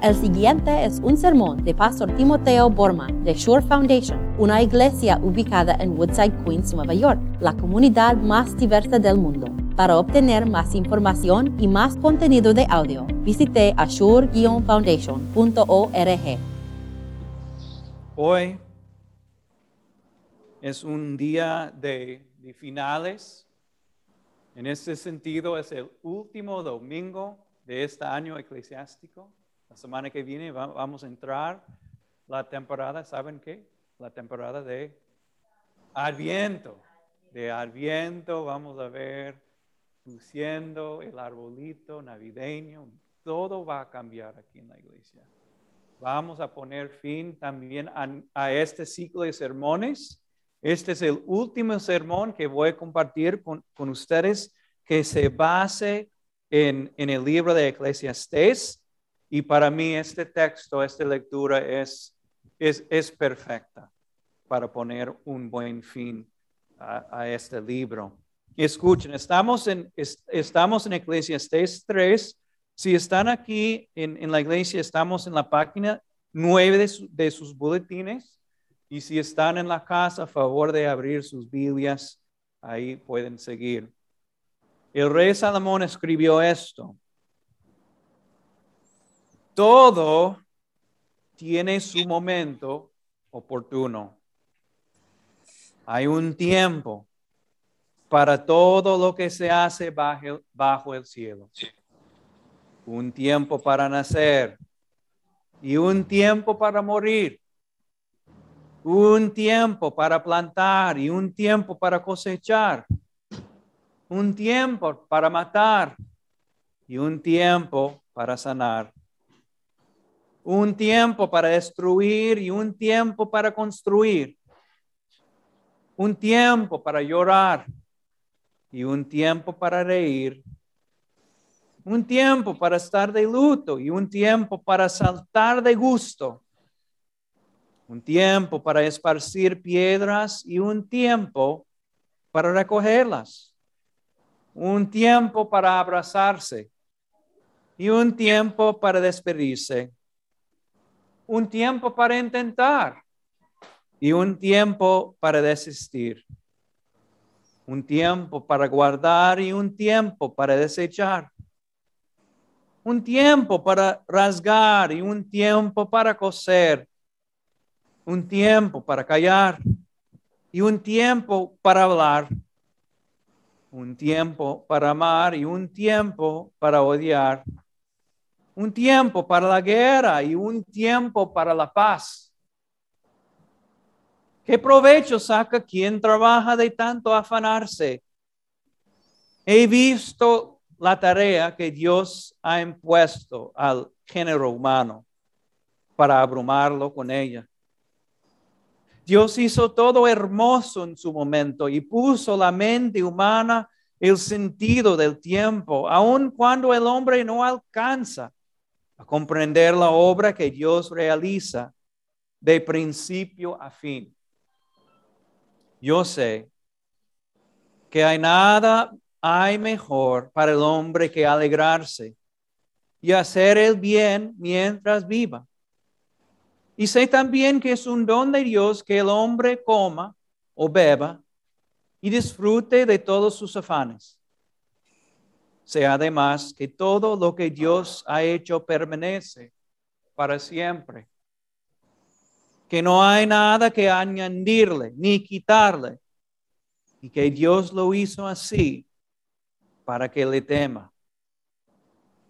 El siguiente es un sermón de Pastor Timoteo Borman de Shore Foundation, una iglesia ubicada en Woodside, Queens, Nueva York, la comunidad más diversa del mundo. Para obtener más información y más contenido de audio, visite ashore-foundation.org. Hoy es un día de, de finales. En este sentido, es el último domingo de este año eclesiástico. Semana que viene va- vamos a entrar la temporada, ¿saben qué? La temporada de Adviento. De Adviento vamos a ver luciendo el arbolito navideño. Todo va a cambiar aquí en la iglesia. Vamos a poner fin también a, a este ciclo de sermones. Este es el último sermón que voy a compartir con, con ustedes que se base en, en el libro de Eclesiastés. Y para mí este texto, esta lectura es, es, es perfecta para poner un buen fin a, este libro. Escuchen, estamos en, es- estamos en Eclesiastés 3. Si están aquí en, en la iglesia, estamos en la página 9 de, de sus boletines. Y si están en la casa, a favor de abrir sus Biblias, ahí pueden seguir. El rey Salomón escribió esto. Todo tiene su momento oportuno. Hay un tiempo para todo lo que se hace bajo, bajo el cielo. Un tiempo para nacer y un tiempo para morir. Un tiempo para plantar y un tiempo para cosechar. Un tiempo para matar y un tiempo para sanar. Un tiempo para destruir y un tiempo para construir. Un tiempo para llorar y un tiempo para reír. Un tiempo para estar de luto y un tiempo para saltar de gusto. Un tiempo para esparcir piedras y un tiempo para recogerlas. Un tiempo para abrazarse y un tiempo para despedirse. Un tiempo para intentar y un tiempo para desistir. Un tiempo para guardar y un tiempo para desechar. Un tiempo para rasgar y un tiempo para coser. Un tiempo para callar y un tiempo para hablar. Un tiempo para amar y un tiempo para odiar. Un tiempo para la guerra y un tiempo para la paz. ¿Qué provecho saca quien trabaja de tanto afanarse? He visto la tarea que Dios ha impuesto al género humano para abrumarlo con ella. Dios hizo todo hermoso en su momento y puso la mente humana el sentido del tiempo, aun cuando el hombre no alcanza a comprender la obra que Dios realiza de principio a fin. Yo sé que hay nada, hay mejor para el hombre que alegrarse y hacer el bien mientras viva. Y sé también que es un don de Dios que el hombre coma o beba y disfrute de todos sus afanes. Sé además que todo lo que Dios ha hecho permanece para siempre que no hay nada que añadirle ni quitarle, y que Dios lo hizo así para que le tema.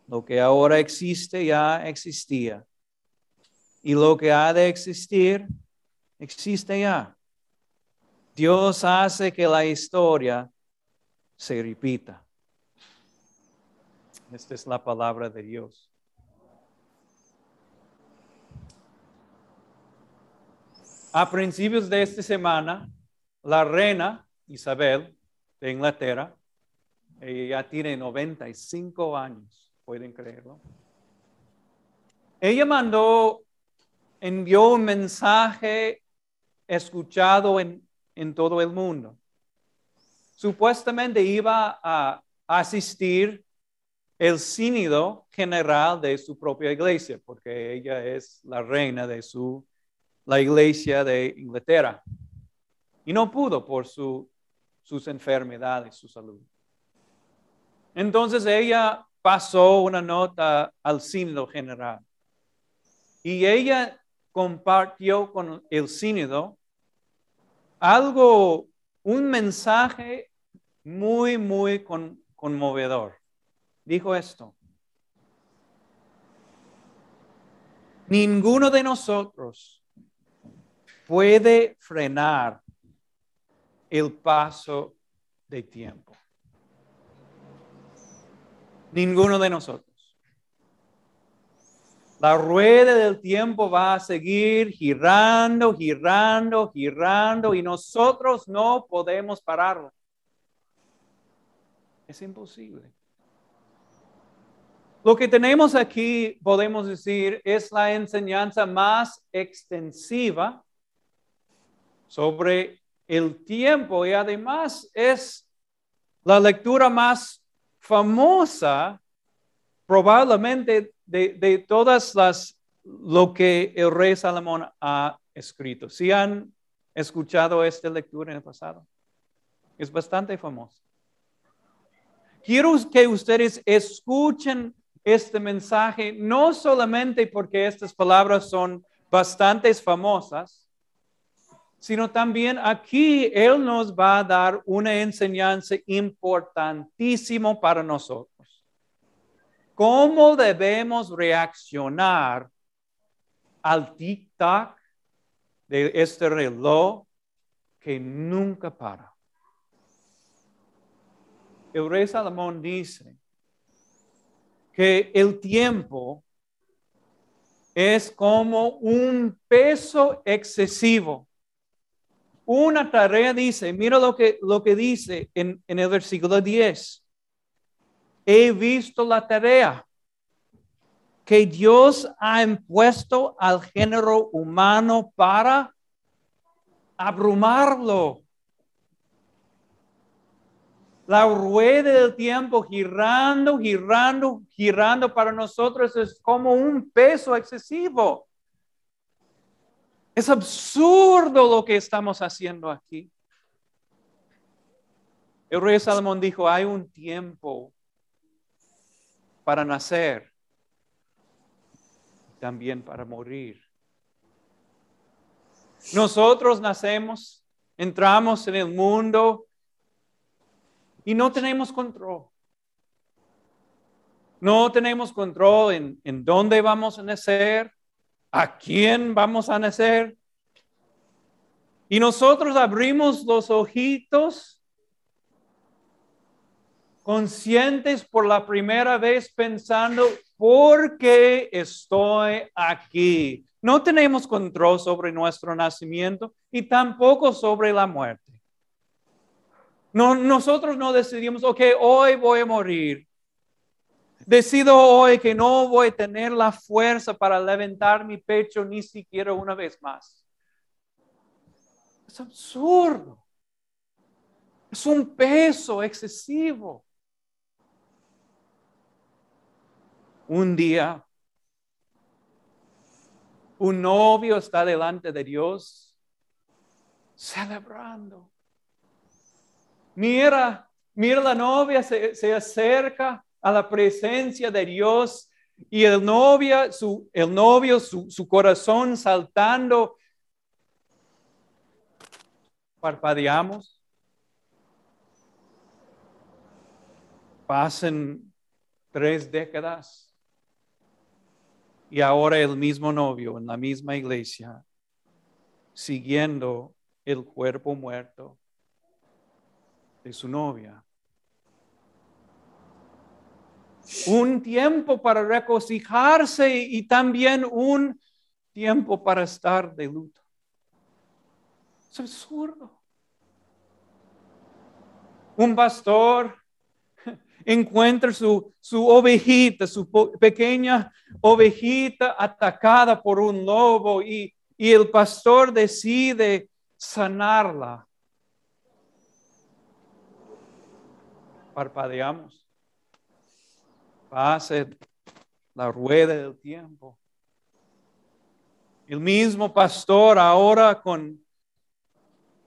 Lo que ahora existe ya existía, y lo que ha de existir existe ya. Dios hace que la historia se repita. Esta es la palabra de Dios. A principios de esta semana, la reina Isabel de Inglaterra, ella ya tiene 95 años, pueden creerlo. Ella mandó, envió un mensaje escuchado en, en todo el mundo. Supuestamente iba a asistir el sínodo general de su propia iglesia, porque ella es la reina de su, la iglesia de Inglaterra. Y no pudo por su, sus enfermedades, su salud. Entonces ella pasó una nota al sínodo general. Y ella compartió con el sínodo algo, un mensaje muy, muy conmovedor dijo esto. Ninguno de nosotros puede frenar el paso de tiempo. Ninguno de nosotros. La rueda del tiempo va a seguir girando, girando, girando y nosotros no podemos pararlo. Es imposible. Lo que tenemos aquí, podemos decir, es la enseñanza más extensiva sobre el tiempo y además es la lectura más famosa probablemente de, todas las lo que el rey Salomón ha escrito. Si han escuchado esta lectura en el pasado, es bastante famosa. Quiero que ustedes escuchen este mensaje, no solamente porque estas palabras son bastante famosas, sino también aquí Él nos va a dar una enseñanza importantísima para nosotros. ¿Cómo debemos reaccionar al tic-tac de este reloj que nunca para? El rey Salomón dice, que el tiempo es como un peso excesivo. Una tarea dice, mira lo que, lo que dice en, en el versículo 10. He visto la tarea que Dios ha impuesto al género humano para abrumarlo la rueda del tiempo girando, girando, girando para nosotros es como un peso excesivo. Es absurdo lo que estamos haciendo aquí. El rey Salomón dijo, hay un tiempo para nacer, también para morir. Nosotros nacemos, entramos en el mundo, y no tenemos control. No tenemos control en, en dónde vamos a nacer, a quién vamos a nacer. Y nosotros abrimos los ojitos conscientes por la primera vez pensando, ¿por qué estoy aquí? No tenemos control sobre nuestro nacimiento y tampoco sobre la muerte. No, nosotros no decidimos, ok, hoy voy a morir. Decido hoy que no voy a tener la fuerza para levantar mi pecho ni siquiera una vez más. Es absurdo. Es un peso excesivo. Un día, un novio está delante de Dios celebrando Mira, mira la novia se, acerca a la presencia de Dios y el, novia, su, el novio, su, su corazón saltando. Parpadeamos. Pasan tres décadas y ahora el mismo novio en la misma iglesia, siguiendo el cuerpo muerto su novia. Un tiempo para regocijarse y también un tiempo para estar de luto. Es absurdo. Un pastor encuentra su, su ovejita, su pequeña ovejita atacada por un lobo y, y el pastor decide sanarla parpadeamos. pase la rueda del tiempo. El mismo pastor ahora con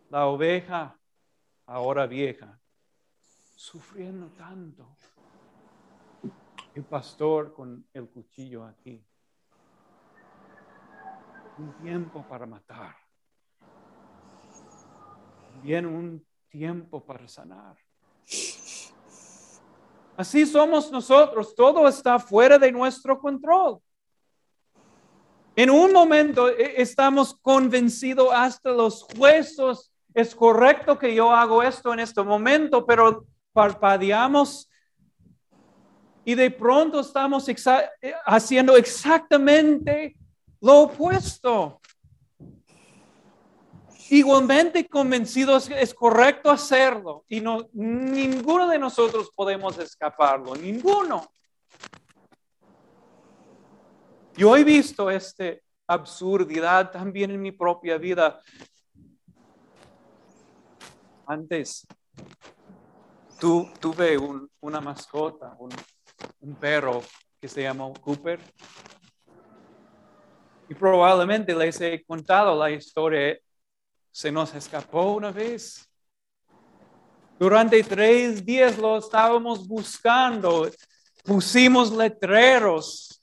la oveja, ahora vieja, sufriendo tanto. El pastor con el cuchillo aquí. Un tiempo para matar. Viene un tiempo para sanar. Así somos nosotros, todo está fuera de nuestro control. En un momento e, estamos convencidos hasta los huesos, es correcto que yo hago esto en este momento, pero parpadeamos y de pronto estamos haciendo exactamente lo opuesto. Igualmente convencidos es correcto hacerlo y no, ninguno de nosotros podemos escaparlo, ninguno. Yo he visto esta absurdidad también en mi propia vida. Antes tuve una mascota, un, un perro que se llamó Cooper. Y probablemente les he contado la historia se nos escapó una vez. Durante tres días lo estábamos buscando, pusimos letreros.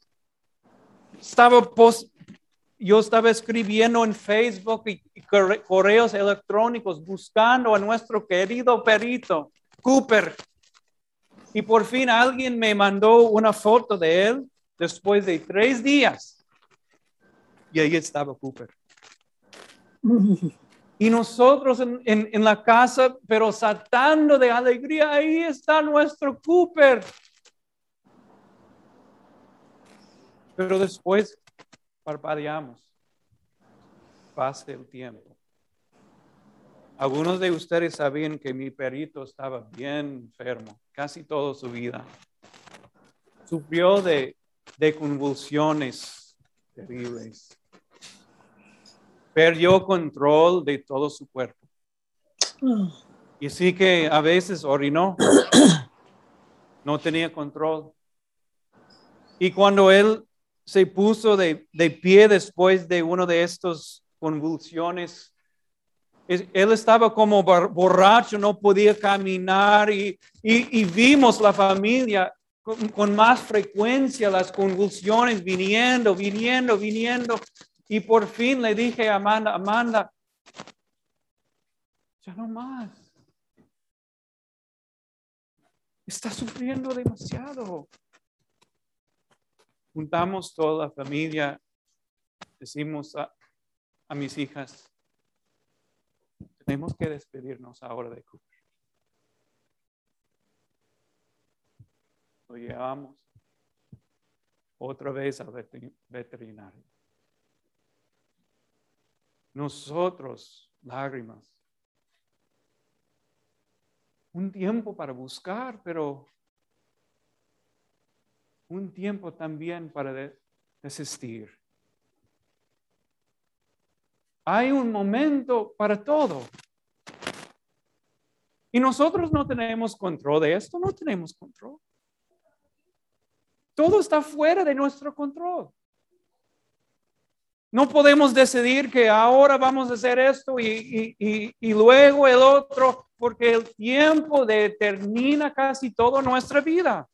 Estaba yo estaba escribiendo en Facebook y, correos electrónicos buscando a nuestro querido perito, Cooper. Y por fin alguien me mandó una foto de él después de tres días. Y ahí estaba Cooper. Y nosotros en, la casa, pero saltando de alegría, ahí está nuestro Cooper. Pero después parpadeamos. Pase el tiempo. Algunos de ustedes sabían que mi perito estaba bien enfermo, casi toda su vida. Sufrió de, de convulsiones terribles perdió control de todo su cuerpo. Y sí que a veces orinó, no tenía control. Y cuando él se puso de, pie después de una de estas convulsiones, él estaba como borracho, no podía caminar y, vimos la familia con, con, más frecuencia las convulsiones viniendo, viniendo, viniendo. Y por fin le dije a Amanda, Amanda, ya no más. Está sufriendo demasiado. Juntamos toda la familia, decimos a, a mis hijas, tenemos que despedirnos ahora de Cooper. Lo llevamos otra vez al veterinario. Nosotros, lágrimas. Un tiempo para buscar, pero un tiempo también para desistir. Hay un momento para todo. Y nosotros no tenemos control de esto, no tenemos control. Todo está fuera de nuestro control. No podemos decidir que ahora vamos a hacer esto y, luego el otro, porque el tiempo determina casi toda nuestra vida.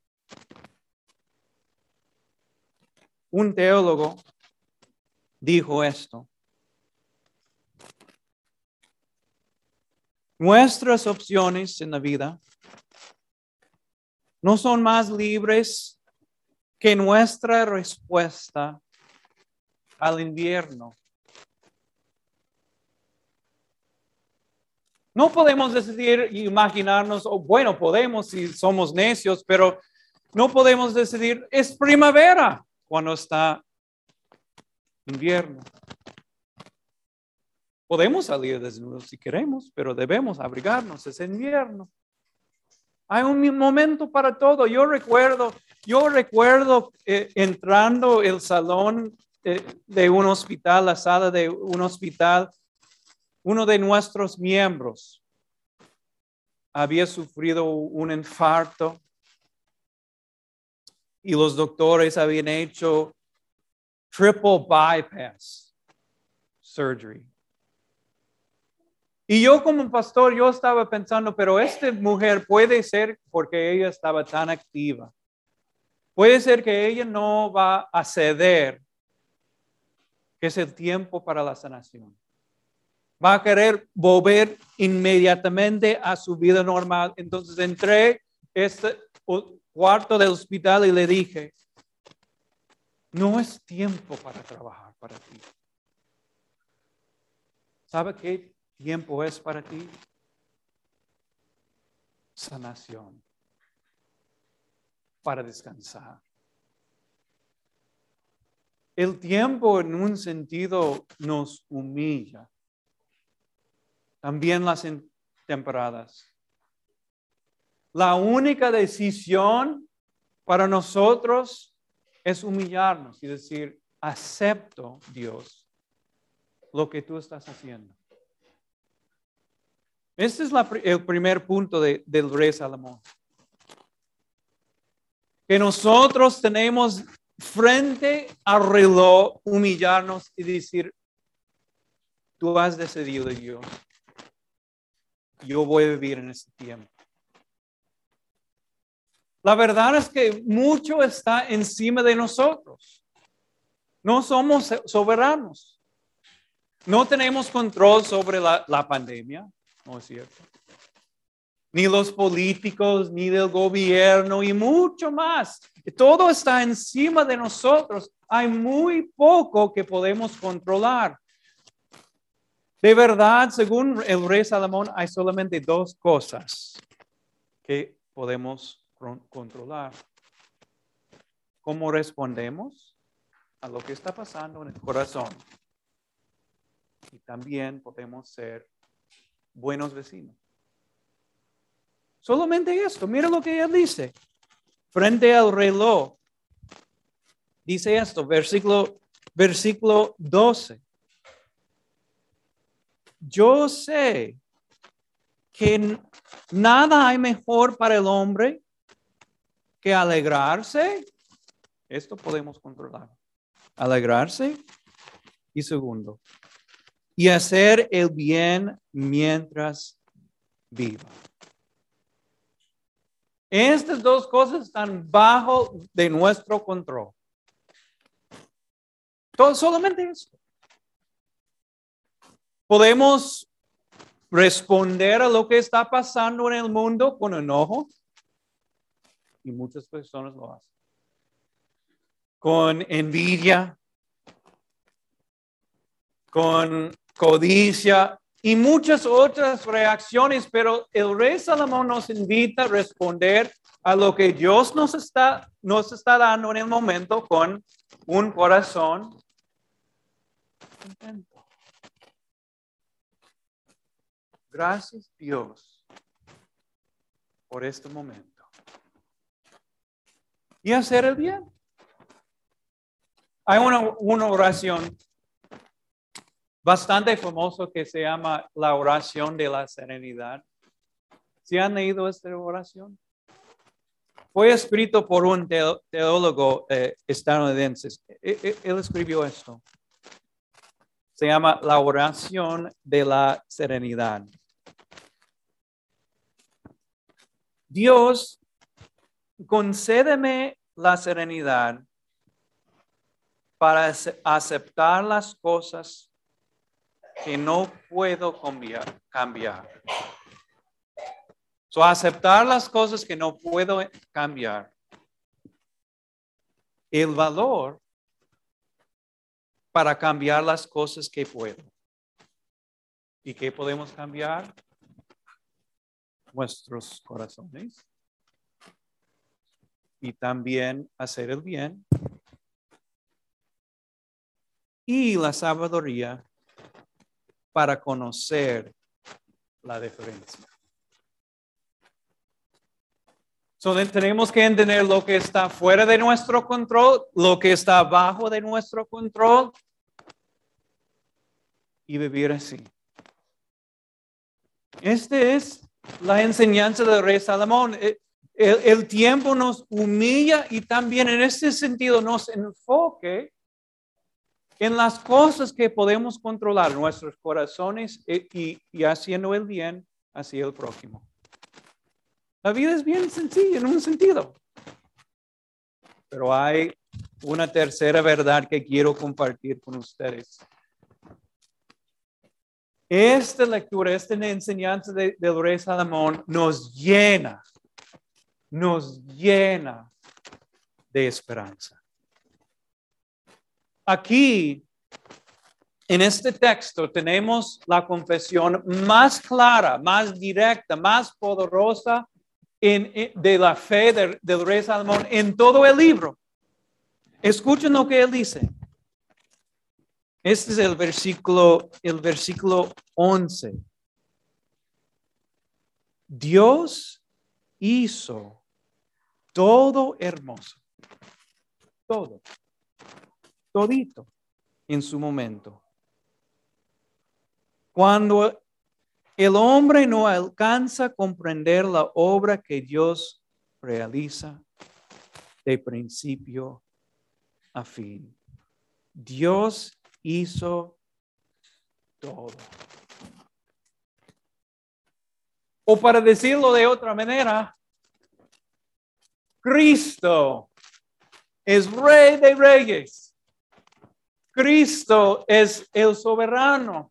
Un teólogo dijo esto. Nuestras opciones en la vida no son más libres que nuestra respuesta al invierno. No podemos decidir y imaginarnos, o bueno, podemos si somos necios, pero no podemos decidir, es primavera cuando está invierno. Podemos salir desnudos si queremos, pero debemos abrigarnos, es invierno. Hay un momento para todo. Yo recuerdo, yo recuerdo eh, entrando el salón de, un hospital, la sala de un hospital, uno de nuestros miembros había sufrido un infarto y los doctores habían hecho triple bypass surgery. Y yo como pastor, yo estaba pensando, pero esta mujer puede ser porque ella estaba tan activa. Puede ser que ella no va a ceder, es el tiempo para la sanación. Va a querer volver inmediatamente a su vida normal. Entonces entré este cuarto del hospital y le dije, no es tiempo para trabajar para ti. ¿Sabe qué tiempo es para ti? Sanación. Para descansar. El tiempo en un sentido nos humilla. También las temporadas. La única decisión para nosotros es humillarnos y decir, acepto, Dios, lo que tú estás haciendo. Este es el primer punto del rey Salomón. Que nosotros tenemos frente al reloj humillarnos y decir, tú has decidido yo. Yo voy a vivir en este tiempo. La verdad es que mucho está encima de nosotros. No somos soberanos. No tenemos control sobre la, la pandemia. ¿no es cierto? Ni los políticos, ni del gobierno y mucho más. Todo está encima de nosotros. Hay muy poco que podemos controlar. De verdad, según el rey Salomón, hay solamente dos cosas que podemos controlar. ¿Cómo respondemos a lo que está pasando en el corazón? Y también podemos ser buenos vecinos. Solamente esto, mira lo que ella dice. Frente al reloj. Dice esto, versículo, versículo 12. Yo sé que nada hay mejor para el hombre que alegrarse. Esto podemos controlar. Alegrarse. Y segundo, y hacer el bien mientras viva. Estas dos cosas están bajo de nuestro control. Solamente esto. Podemos responder a lo que está pasando en el mundo con enojo. Y muchas personas lo hacen. Con envidia. Con codicia y muchas otras reacciones, pero el rey Salomón nos invita a responder a lo que Dios nos está, nos está dando en el momento con un corazón. Gracias Dios por este momento. Y hacer el bien. Hay una, una oración bastante famoso que se llama la oración de la serenidad. ¿Se han leído esta oración? Fue escrito por un teólogo eh, estadounidense. E, e, él escribió esto. Se llama la oración de la serenidad. Dios, concédeme la serenidad para aceptar las cosas que no puedo cambiar. cambiar. So, aceptar las cosas que no puedo cambiar. El valor para cambiar las cosas que puedo. ¿Y qué podemos cambiar? Nuestros corazones. Y también hacer el bien. Y la sabiduría para conocer la diferencia. So, tenemos que entender lo que está fuera de nuestro control, lo que está bajo de nuestro control y vivir así. Esta es la enseñanza del rey Salomón. Eh, el, el tiempo nos humilla y también en este sentido nos enfoque en las cosas que podemos controlar, nuestros corazones eh, y, y haciendo el bien hacia el prójimo. La vida es bien sencilla en un sentido. Pero hay una tercera verdad que quiero compartir con ustedes. Esta lectura, esta enseñanza de, del rey Salomón nos llena, nos llena de esperanza. Aquí, en este texto, tenemos la confesión más clara, más directa, más poderosa de la fe del rey Salomón en todo el libro. Escuchen lo que él dice. Este es el versículo, el versículo 11. Dios hizo todo hermoso. Todo. Todito en su momento. Cuando el hombre no alcanza a comprender la obra que Dios realiza de principio a fin. Dios hizo todo. O para decirlo de otra manera, Cristo es rey de reyes. Cristo es el soberano.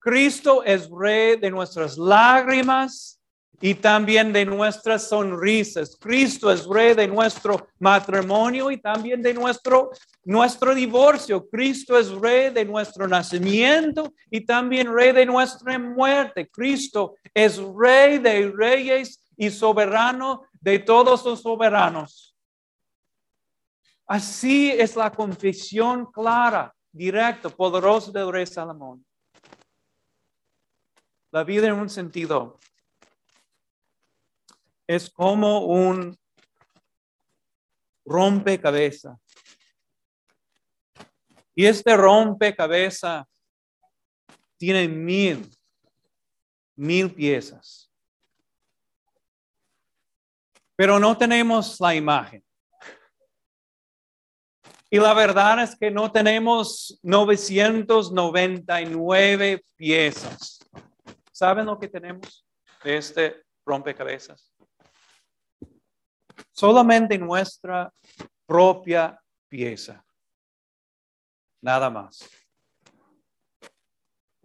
Cristo es rey de nuestras lágrimas y también de nuestras sonrisas. Cristo es rey de nuestro matrimonio y también de nuestro, nuestro divorcio. Cristo es rey de nuestro nacimiento y también rey de nuestra muerte. Cristo es rey de reyes y soberano de todos los soberanos. Así es la confesión clara, directa, poderosa del rey Salomón. La vida en un sentido es como un rompecabezas. Y este rompecabezas tiene mil, mil piezas. Pero no tenemos la imagen. Y la verdad es que no tenemos 999 piezas. ¿Saben lo que tenemos de este rompecabezas? Solamente nuestra propia pieza. Nada más.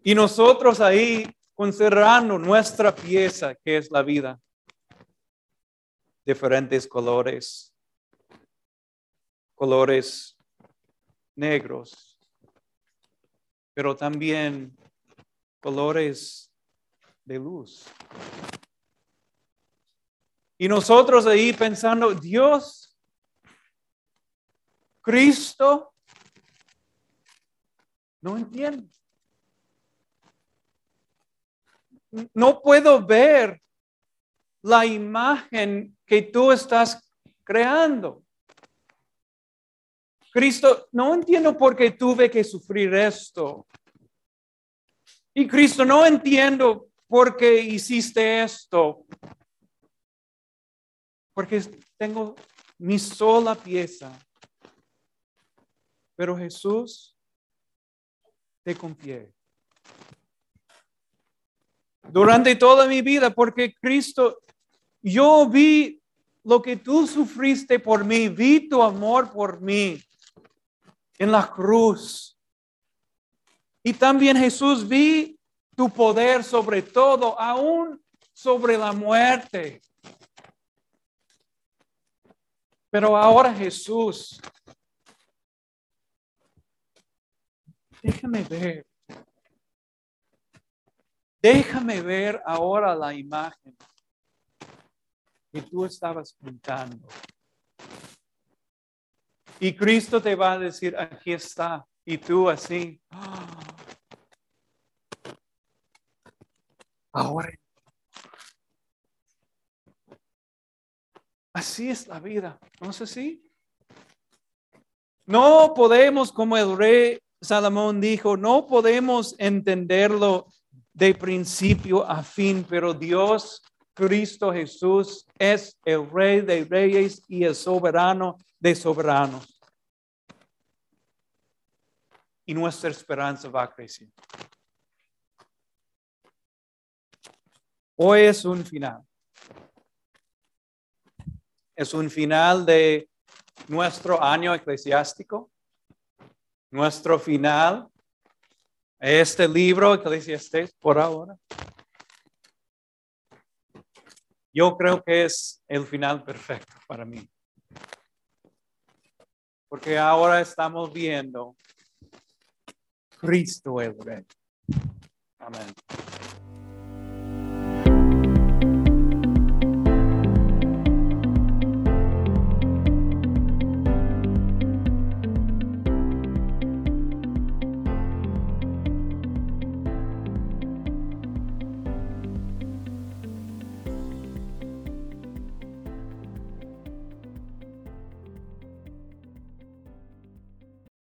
Y nosotros ahí considerando nuestra pieza, que es la vida. Diferentes colores. Colores negros. Pero también colores de luz. Y nosotros ahí pensando, Dios, Cristo, no entiendo. No puedo ver la imagen que tú estás creando. Cristo, no entiendo por qué tuve que sufrir esto. Y Cristo, no entiendo porque hiciste esto? Porque tengo mi sola pieza. Pero Jesús, te confié. Durante toda mi vida, porque Cristo, yo vi lo que tú sufriste por mí, vi tu amor por mí en la cruz. Y también Jesús vi tu poder sobre todo, aún sobre la muerte. Pero ahora Jesús, déjame ver. Déjame ver ahora la imagen que tú estabas pintando. Y Cristo te va a decir, aquí está. Y tú así, ahora. Así es la vida, ¿no es así? No podemos, como el rey Salomón dijo, no podemos entenderlo de principio a fin, pero Dios Cristo Jesús es el rey de reyes y el soberano de soberanos. Y nuestra esperanza va creciendo. Hoy es un final. Es un final de nuestro año eclesiástico, nuestro final, este libro Eclesiastés por ahora. Yo creo que es el final perfecto para mí. Porque ahora estamos viendo Cristo el Rey. Amén.